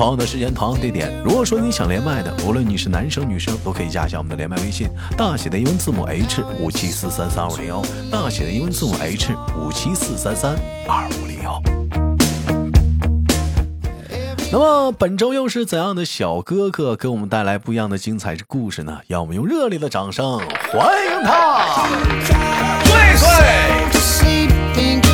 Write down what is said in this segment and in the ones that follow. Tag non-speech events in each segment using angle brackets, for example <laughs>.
同样的时间，同样地点。如果说你想连麦的，无论你是男生女生，都可以加一下我们的连麦微信，大写的英文字母 H 五七四三三二五零幺，大写的英文字母 H 五七四三三二五零幺。那么本周又是怎样的小哥哥给我们带来不一样的精彩故事呢？让我们用热烈的掌声欢迎他，醉醉。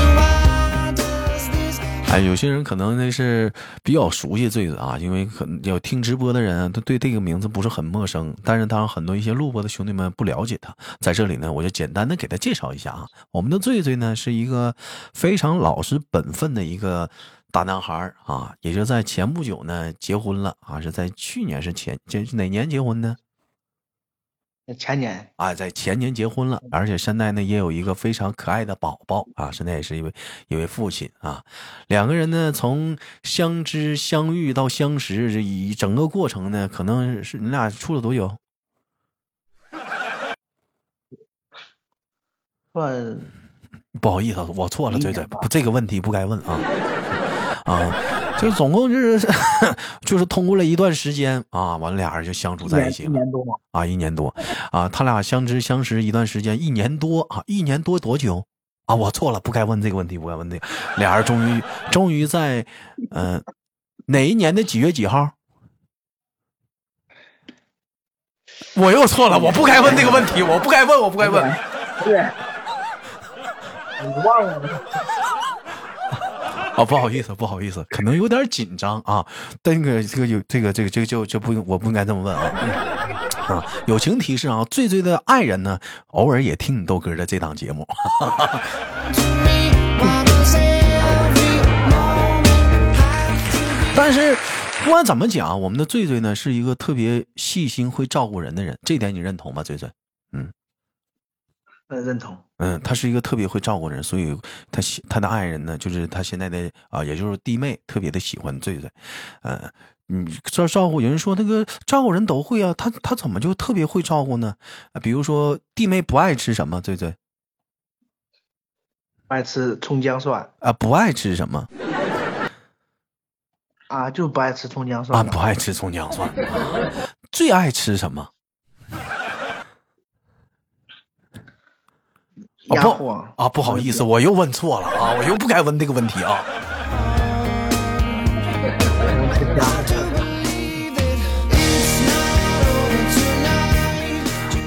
哎，有些人可能那是比较熟悉醉醉啊，因为可能有听直播的人，他对这个名字不是很陌生。但是当然，很多一些录播的兄弟们不了解他，在这里呢，我就简单的给他介绍一下啊。我们的醉醉呢，是一个非常老实本分的一个大男孩啊，也就在前不久呢结婚了啊，是在去年是前这哪年结婚呢？前年啊，在前年结婚了，而且现在呢也有一个非常可爱的宝宝啊，现在也是一位一位父亲啊。两个人呢从相知相遇到相识，这一整个过程呢，可能是你俩处了多久？<laughs> 算不好意思，我错了，对对，这个问题不该问啊 <laughs> 啊。<laughs> 就总共就是 <laughs> 就是通过了一段时间啊，完了俩人就相处在一起了。一年多啊，一年多啊，他俩相知相识一段时间，一年多啊，一年多多久啊？我错了，不该问这个问题，不该问这个。俩人终于终于在嗯哪一年的几月几号？我又错了，我不该问这个问题，我不该问，我不该问。对，你忘了。啊，不好意思，不好意思，可能有点紧张啊。那个，这个有这个，这个，这个就就不，我不应该这么问啊。啊，友情提示啊，醉醉的爱人呢，偶尔也听你豆哥的这档节目。<laughs> 但是不管怎么讲，我们的醉醉呢是一个特别细心、会照顾人的人，这点你认同吗？醉醉，嗯。呃，认同。嗯，他是一个特别会照顾人，所以他喜他的爱人呢，就是他现在的啊，也就是弟妹，特别的喜欢醉醉。嗯，你照照顾，有人说那个照顾人都会啊，他他怎么就特别会照顾呢？比如说弟妹不爱吃什么，醉醉，爱吃葱姜蒜啊，不爱吃什么？啊，就不爱吃葱姜蒜啊，不爱吃葱姜蒜，<laughs> 最爱吃什么？啊不啊，不好意思，我又问错了啊，我又不该问这个问题啊。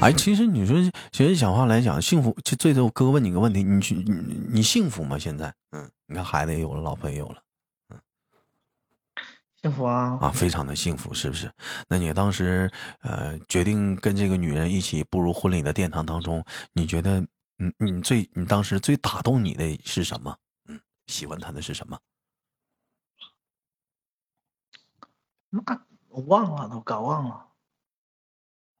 <laughs> 哎，其实你说，其实讲话来讲，幸福就最多，哥哥问你个问题，你去你你幸福吗？现在，嗯，你看孩子也有了，老婆也有了，嗯，幸福啊啊，非常的幸福，是不是？那你当时呃决定跟这个女人一起步入婚礼的殿堂当中，你觉得？嗯，你最你当时最打动你的是什么？嗯，喜欢他的是什么？那我忘了，都搞忘了。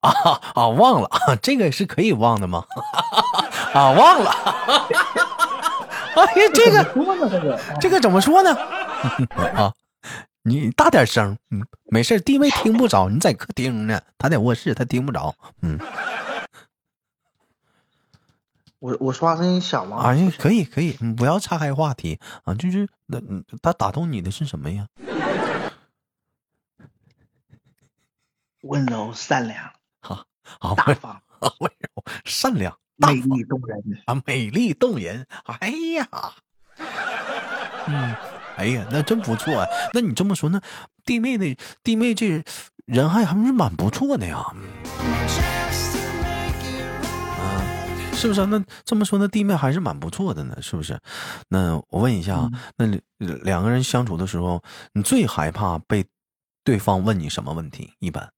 <laughs> 啊啊，忘了，这个是可以忘的吗？<laughs> 啊，忘了。<laughs> 哎呀，这个这个这个怎么说呢？啊，你大点声，嗯，没事，弟妹听不着，你在客厅呢，他在卧室，他听不着，嗯。我我说话声音小吗？啊，可以可以，你不要岔开话题啊，就是那他打动你的是什么呀？<laughs> 温柔善良，好，好大方，温柔善良，美丽动人啊，美丽动人，哎呀，嗯，哎呀，那真不错啊。那你这么说，那弟妹的弟妹这人还还是蛮不错的呀。是不是？那这么说，那弟妹还是蛮不错的呢，是不是？那我问一下，那两个人相处的时候，你最害怕被对方问你什么问题？一般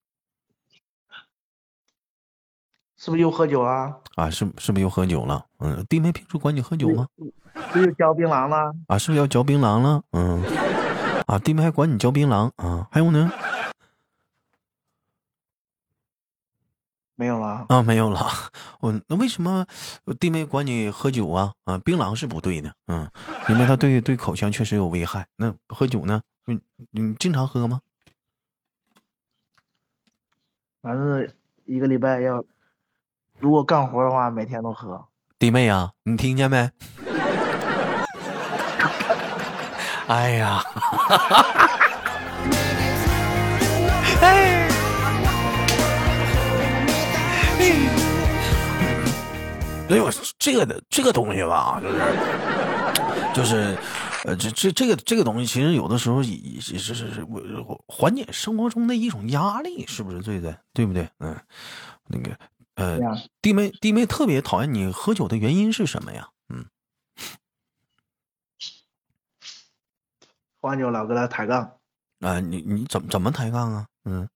是不是又喝酒了？啊，是是不是又喝酒了？嗯，弟妹平时管你喝酒吗？是又嚼槟榔了？啊，是不是要嚼槟榔了？嗯，<laughs> 啊，弟妹还管你嚼槟榔啊？还有呢？没有了啊，没有了。我那为什么弟妹管你喝酒啊？啊，槟榔是不对的，嗯，因为它对对口腔确实有危害。那喝酒呢？你你经常喝吗？反正一个礼拜要，如果干活的话，每天都喝。弟妹啊，你听见没？<laughs> 哎呀！哎！<laughs> 哎呦，这个的这个东西吧，就是就是，呃，这这这个这个东西，其实有的时候也是是是我缓解生活中的一种压力，是不是对的？对不对？嗯，那个呃，弟妹弟妹特别讨厌你喝酒的原因是什么呀？嗯，<laughs> 喝完酒老跟他抬杠。啊，你你怎么怎么抬杠啊？嗯，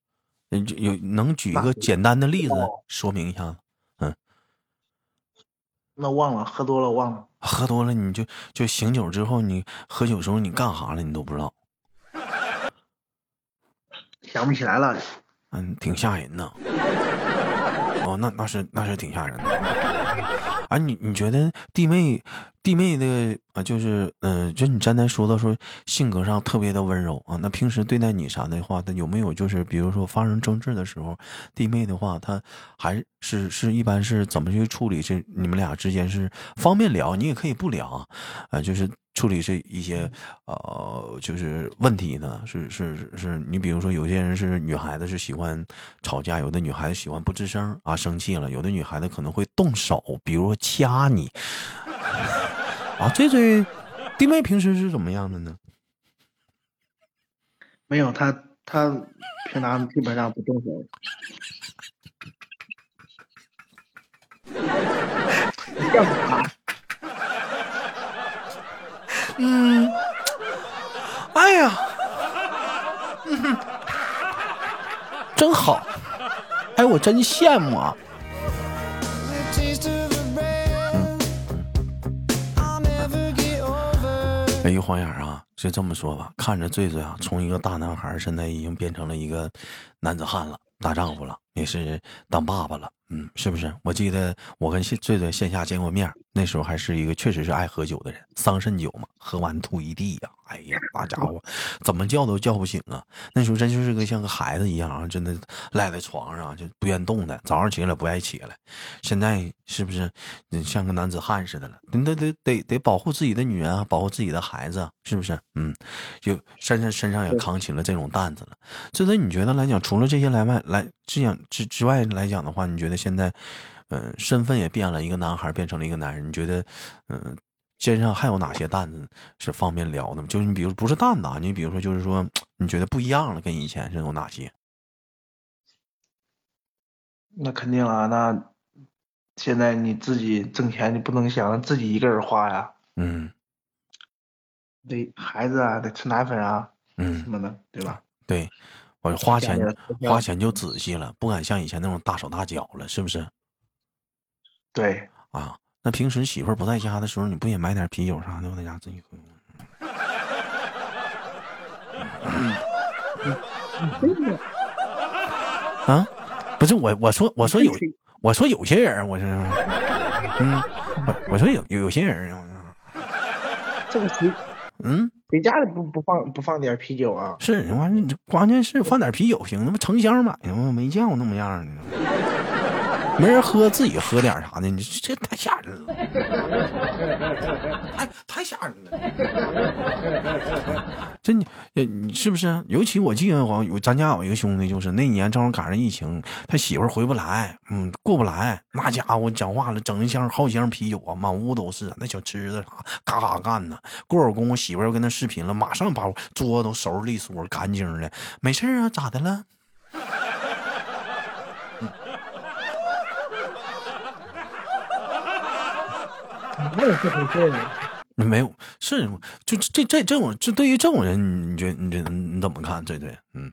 有能举一个简单的例子说明一下？嗯，那忘了，喝多了忘了。喝多了你就就醒酒之后，你喝酒时候你干啥了？你都不知道，想不起来了。嗯，挺吓人的。哦，那那是那是挺吓人的。啊，你你觉得弟妹，弟妹的啊，就是嗯，就你刚才说的说性格上特别的温柔啊，那平时对待你啥的话，他有没有就是比如说发生争执的时候，弟妹的话，他还是是一般是怎么去处理？这你们俩之间是方便聊，你也可以不聊啊，就是。处理这一些呃，就是问题呢，是是是是，你比如说有些人是女孩子是喜欢吵架，有的女孩子喜欢不吱声啊，生气了，有的女孩子可能会动手，比如说掐你 <laughs> 啊。这这弟妹平时是怎么样的呢？没有，他他平常基本上不动手。你干啥？嗯，哎呀，嗯，真好，哎，我真羡慕啊。哎，一晃眼啊，就这么说吧，看着醉醉啊，从一个大男孩，现在已经变成了一个男子汉了，大丈夫了，也是当爸爸了。嗯，是不是？我记得我跟醉醉线下见过面，那时候还是一个确实是爱喝酒的人，桑葚酒嘛，喝完吐一地呀。哎呀，那家伙怎么叫都叫不醒啊！那时候真就是个像个孩子一样啊，真的赖在床上就不愿动的，早上起来不爱起来。现在是不是像个男子汉似的了？你得得得得保护自己的女人啊，保护自己的孩子，是不是？嗯，就身上身上也扛起了这种担子了。这在你觉得来讲，除了这些来外来这样之之外来讲的话，你觉得现在，嗯，身份也变了，一个男孩变成了一个男人，你觉得，嗯？肩上还有哪些担子是方便聊的吗？就是你比如不是担子，你比如说就是说你觉得不一样了，跟以前是有哪些？那肯定啊，那现在你自己挣钱，你不能想着自己一个人花呀。嗯。对孩子啊，得吃奶粉啊，嗯，什么的，对吧？对，我花钱花钱就仔细了，不敢像以前那种大手大脚了，是不是？对。啊。那平时媳妇儿不在家的时候，你不也买点啤酒啥的，我在家自己喝。<laughs> 啊，不是我，我说我说有，我说有些人，我是，嗯，我我说有有些人，这个题，嗯，谁家里不不放不放点啤酒啊？是，完了，关键是放点啤酒行，那不成箱买的吗？没见过那么样的。没人喝，自己喝点啥的，你这太吓人了，太太吓人了。这你你是不是？尤其我记得，好像有咱家有一个兄弟，就是那年正好赶上疫情，他媳妇回不来，嗯，过不来，那家伙讲话了，整一箱好几箱啤酒啊，满屋都是，那小吃的啥，嘎嘎干呢。过会儿功夫，媳妇又跟他视频了，马上把桌子都收拾利索干净的，没事啊，咋的了？没有这回事没有，是就这这这种，这对于这种人，你觉你觉你怎么看？这对，嗯，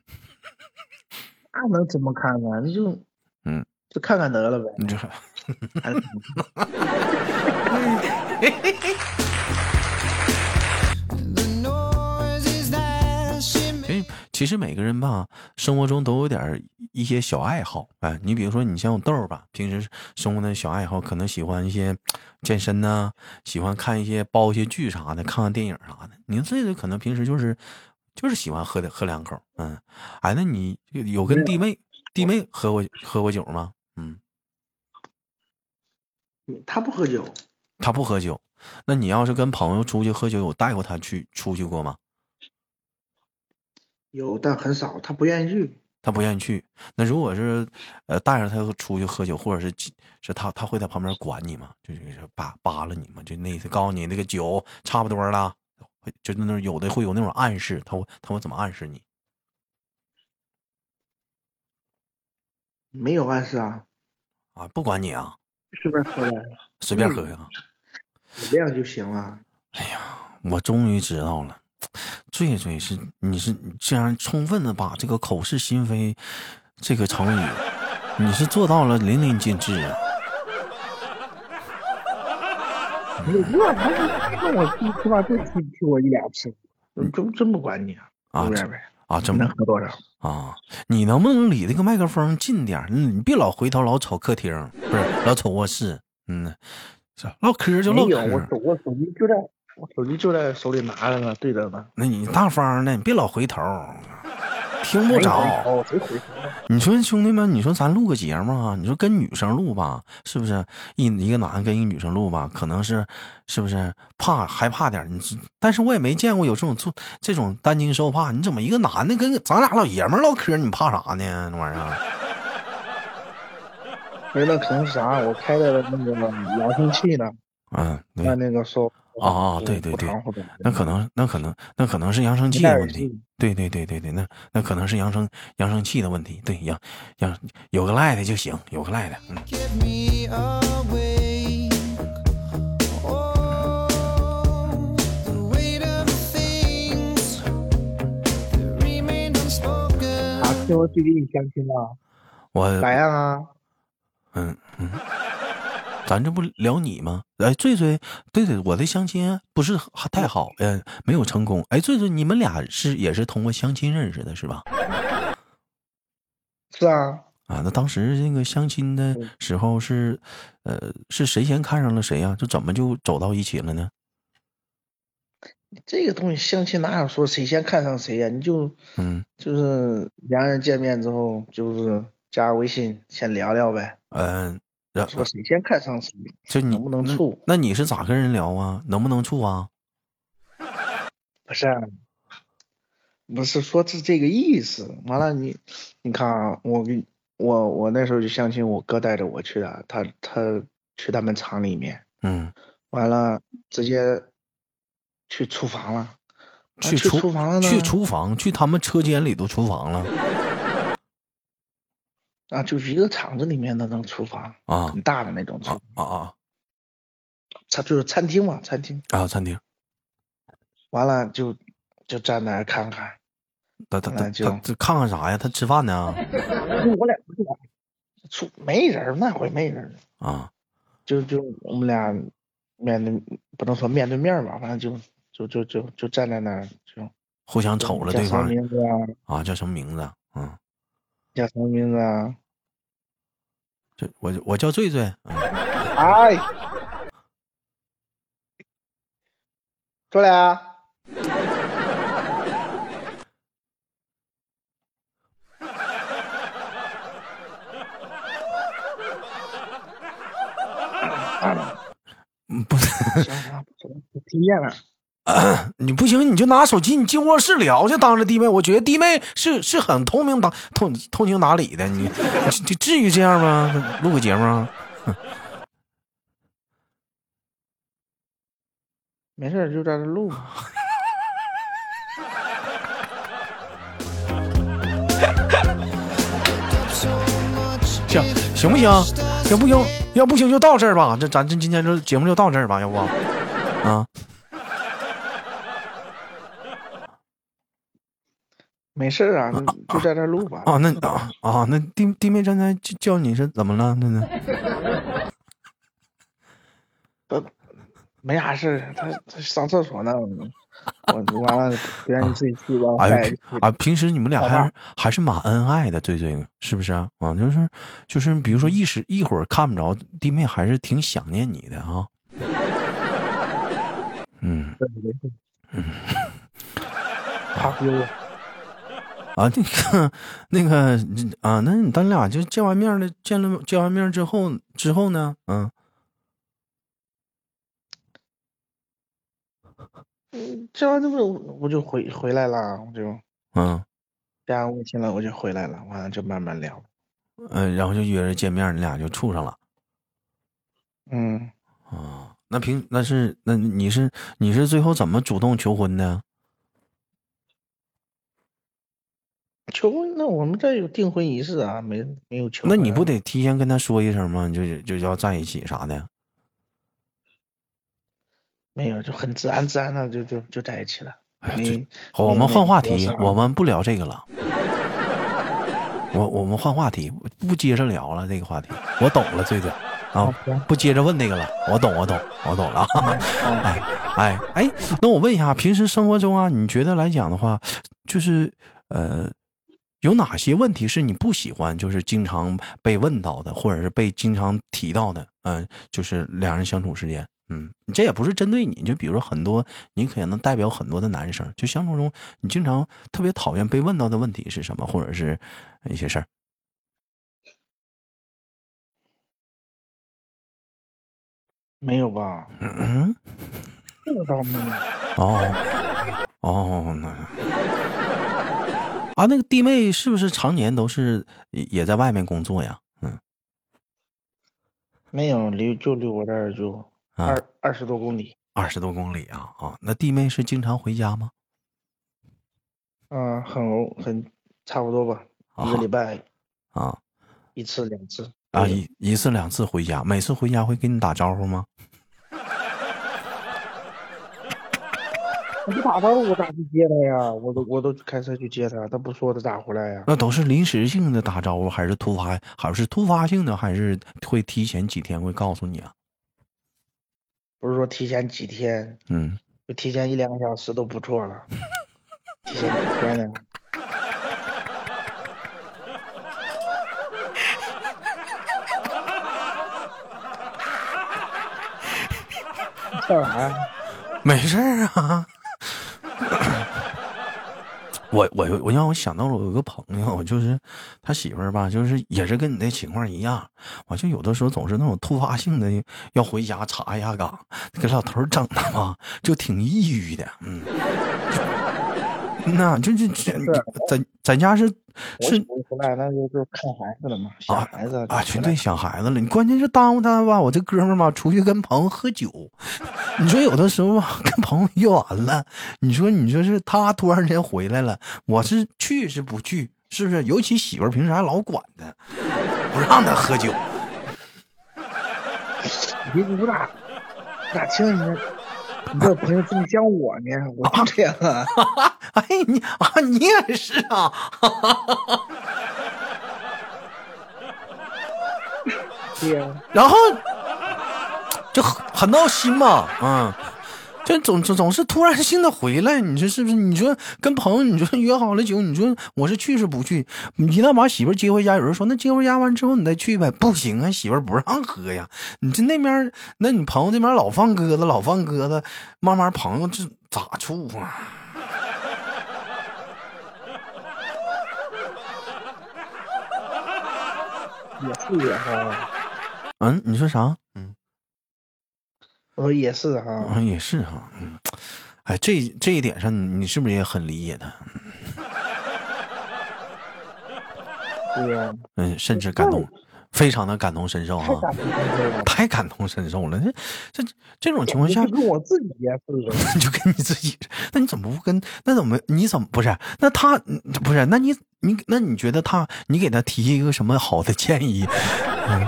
那能怎么看呢？那就嗯，就看看得了呗。你这，<laughs> <laughs> 其其实每个人吧，生活中都有点一些小爱好。哎，你比如说，你像我豆儿吧，平时生活的小爱好，可能喜欢一些健身呐，喜欢看一些煲一些剧啥的，看看电影啥的。你这个可能平时就是就是喜欢喝的喝两口。嗯，哎，那你有跟弟妹弟妹喝过喝过酒吗？嗯，他不喝酒，他不喝酒。那你要是跟朋友出去喝酒，有带过他去出去过吗？有，但很少，他不愿意去。他不愿意去。那如果是，呃，带着他出去喝酒，或者是是他他会在旁边管你吗？就是扒扒拉你吗？就那意思，告诉你那个酒差不多了，就那有的会有那种暗示，他会他会怎么暗示你？没有暗示啊。啊，不管你啊。随便喝呀。随便喝呀。这样就行了。哎呀，我终于知道了。醉醉是你是竟然充分的把这个口是心非这个成语，你是做到了淋漓尽致啊！没有，他是看我起起码就提提我一两次，真真不管你啊！啊，啊，真能喝多少啊？你能不能离那个麦克风近点？你别老回头老瞅客厅，不是老瞅卧室。嗯，唠嗑就唠嗑。我手我手机就在。我手机就在手里拿着呢，对着呢。那你大方的，你别老回头，听不着。<laughs> 你说兄弟们，你说咱录个节目啊？你说跟女生录吧，是不是？一一个男的跟一个女生录吧，可能是，是不是怕害怕点？你，但是我也没见过有这种做这种担惊受怕。你怎么一个男的跟咱俩老爷们唠嗑，你怕啥呢？那玩意儿？没那可能啥？我开的那个扬声器呢。嗯，那那个说。啊啊，对对对，那可能那可能那可能是扬声器的问题，对对对对对，那那可能是扬声扬声器的问题，对扬扬有个赖的就行，有个赖的，嗯。啊，听说最近你相亲了，我咋样啊？嗯嗯。咱这不聊你吗？哎，醉醉，对对，我的相亲不是太好，嗯，没有成功。哎，醉醉，你们俩是也是通过相亲认识的，是吧？是啊。啊，那当时那个相亲的时候是，呃，是谁先看上了谁呀？就怎么就走到一起了呢？这个东西相亲哪有说谁先看上谁呀？你就，嗯，就是两人见面之后，就是加微信先聊聊呗。嗯。说谁先看上谁，就你能不能处？那你是咋跟人聊啊？能不能处啊？不是，不是说是这个意思。完了，你你看啊，我给我我那时候就相亲，我哥带着我去的，他他去他们厂里面，嗯，完了直接去厨房了，去厨房了呢？去厨房，去他们车间里头厨房了。啊，就是一个厂子里面的那种厨房啊，很大的那种厨啊啊，它就是餐厅嘛，餐厅啊，餐厅。完了就就站那儿看看，他他他就看看啥呀？他吃饭呢？<laughs> 我俩出没人，那会没人啊。就就我们俩面对，不能说面对面吧，反正就就就就就站在那儿就互相瞅了对方。叫什么名字啊？啊，叫什么名字？嗯。叫什么名字啊？这我我叫醉醉。哎，出来啊！嗯，<laughs> 不是。行行，听 <clears throat> 你不行，你就拿手机，你进卧室聊去。当着弟妹，我觉得弟妹是是很通明、达通通情达理的。你你至于这样吗？录个节目，<laughs> 没事就在这录。<laughs> 行行不行？行不行，要不行就到这儿吧。这咱这今天这节目就到这儿吧，要不啊？没事啊，就在这录吧。啊，那啊啊，那弟弟妹刚才叫你是怎么了？那那，<laughs> 不没啥事儿，他他上厕所呢，我完了不愿意自己去，完了哎啊，平时你们俩还是还是蛮恩爱的，对对，是不是啊？啊，就是就是，比如说一时一会儿看不着弟妹，还是挺想念你的啊。嗯对对对，怕丢了。啊，那个那个啊，那你咱俩就见完面了，见了见完面之后之后呢？嗯嗯，见完之后我就回回来了，我就嗯加上微信了，我就回来了，完了就慢慢聊。嗯，然后就约着见面，你俩就处上了。嗯，啊，那平那是那你是你是最后怎么主动求婚的？求婚那我们这有订婚仪式啊，没没有求婚啊。那你不得提前跟他说一声吗？就就要在一起啥的？没有，就很自然自然的就就就在一起了。哎你好，我们换话题，我们不聊这个了。我我们换话题，不接着聊了这个话题。我懂了，醉醉啊，不接着问那个了。我懂，我懂，我懂了。<laughs> 哎哎哎，那我问一下，平时生活中啊，你觉得来讲的话，就是呃，有哪些问题是你不喜欢，就是经常被问到的，或者是被经常提到的？嗯、就是两人相处时间，嗯，这也不是针对你，就比如说很多，你可能代表很多的男生，就相处中你经常特别讨厌被问到的问题是什么，或者是一些事儿。没有吧？嗯，这个倒没有。哦，哦，那啊，那个弟妹是不是常年都是也也在外面工作呀？嗯没有离就离我这儿就啊，二二十多公里。二十多公里啊啊，那弟妹是经常回家吗？嗯，很偶很差不多吧，一个啊礼拜啊一次两次。啊，一一次两次回家，每次回家会跟你打招呼吗？我不打招呼，我咋去接他呀？我都我都开车去接他，他不说他咋回来呀？那都是临时性的打招呼，还是突发，还是突发性的，还是会提前几天会告诉你啊？不是说提前几天，嗯，就提前一两个小时都不错了。<laughs> 提前几天呢？<laughs> 笑啥呀？没事儿啊。我我我让我想到了我有个朋友，就是他媳妇儿吧，就是也是跟你那情况一样，我就有的时候总是那种突发性的要回家查一下岗，给老头儿整的吧，就挺抑郁的，嗯，<laughs> 那这这这咱咱家是是我回来那就就看孩子了嘛，想啊孩子啊，就回来全对想孩子了。你关键是耽误他吧？我这哥们儿吧，出去跟朋友喝酒，你说有的时候吧，跟朋友约完了，你说你说是他突然间回来了，我是去是不去？是不是？尤其媳妇儿平时还老管他，不让他喝酒。你别你咋咋听你这你这朋友这么像我呢？我就这样啊。<laughs> 哎，你啊，你也是啊。<laughs> 对呀、然后就很很闹心嘛，嗯，就总总总是突然性的回来，你说是不是？你说跟朋友，你说约好了酒，你说我是去是不去？你一旦把媳妇接回家，有人说那接回家完之后你再去呗，不行啊，媳妇不让喝呀。你这那边，那你朋友这边老放鸽子，老放鸽子，慢慢朋友这咋处啊？也是也哈，嗯，你说啥？嗯。我说也是哈。啊，也是哈，嗯，哎，这这一点上，你你是不是也很理解他？对呀、嗯，甚至感动，非常的感同身受啊，太感同身受了。这这这种情况下就，跟我自己也是，<laughs> 就跟你自己，那你怎么不跟？那怎么你怎么不是？那他嗯不是？那你你那你觉得他，你给他提一个什么好的建议？<laughs> 嗯，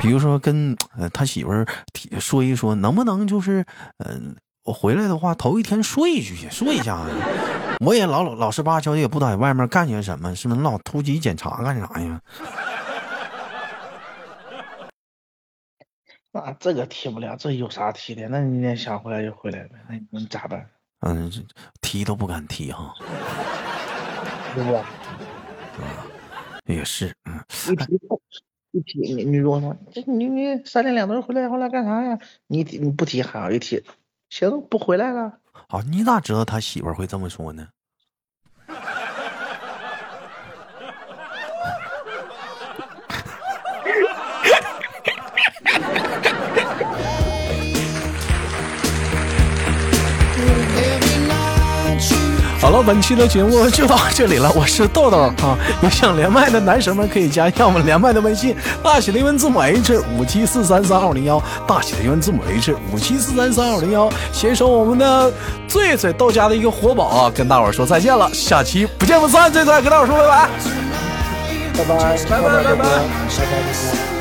比如说跟呃他媳妇儿提说一说，能不能就是嗯、我回来的话，头一天说一句，说一下子。<laughs> 我也老老老实巴交的，也不在外面干些什么，是不是？老突击检查干啥呀？那这个提不了，这有啥提的？那你想回来就回来呗，那你能咋办？嗯，提都不敢提哈。<laughs> 对不？也是，嗯。一提，一提，你你如果说这你你三天两头回来回来干啥呀？你你不提还好，一提，行不回来了。好，你咋知道他媳妇会这么说呢？好了，本期的节目就到这里了。我是豆豆啊，有想连麦的男神们可以加一下我们连麦的微信，大写的英文字母 H 五七四三三二零幺，大写的英文字母 H 五七四三三二零幺，携手我们的最最豆家的一个活宝啊，跟大伙说再见了，下期不见不散。最最跟大伙说拜拜，拜拜，拜拜，拜拜，拜拜。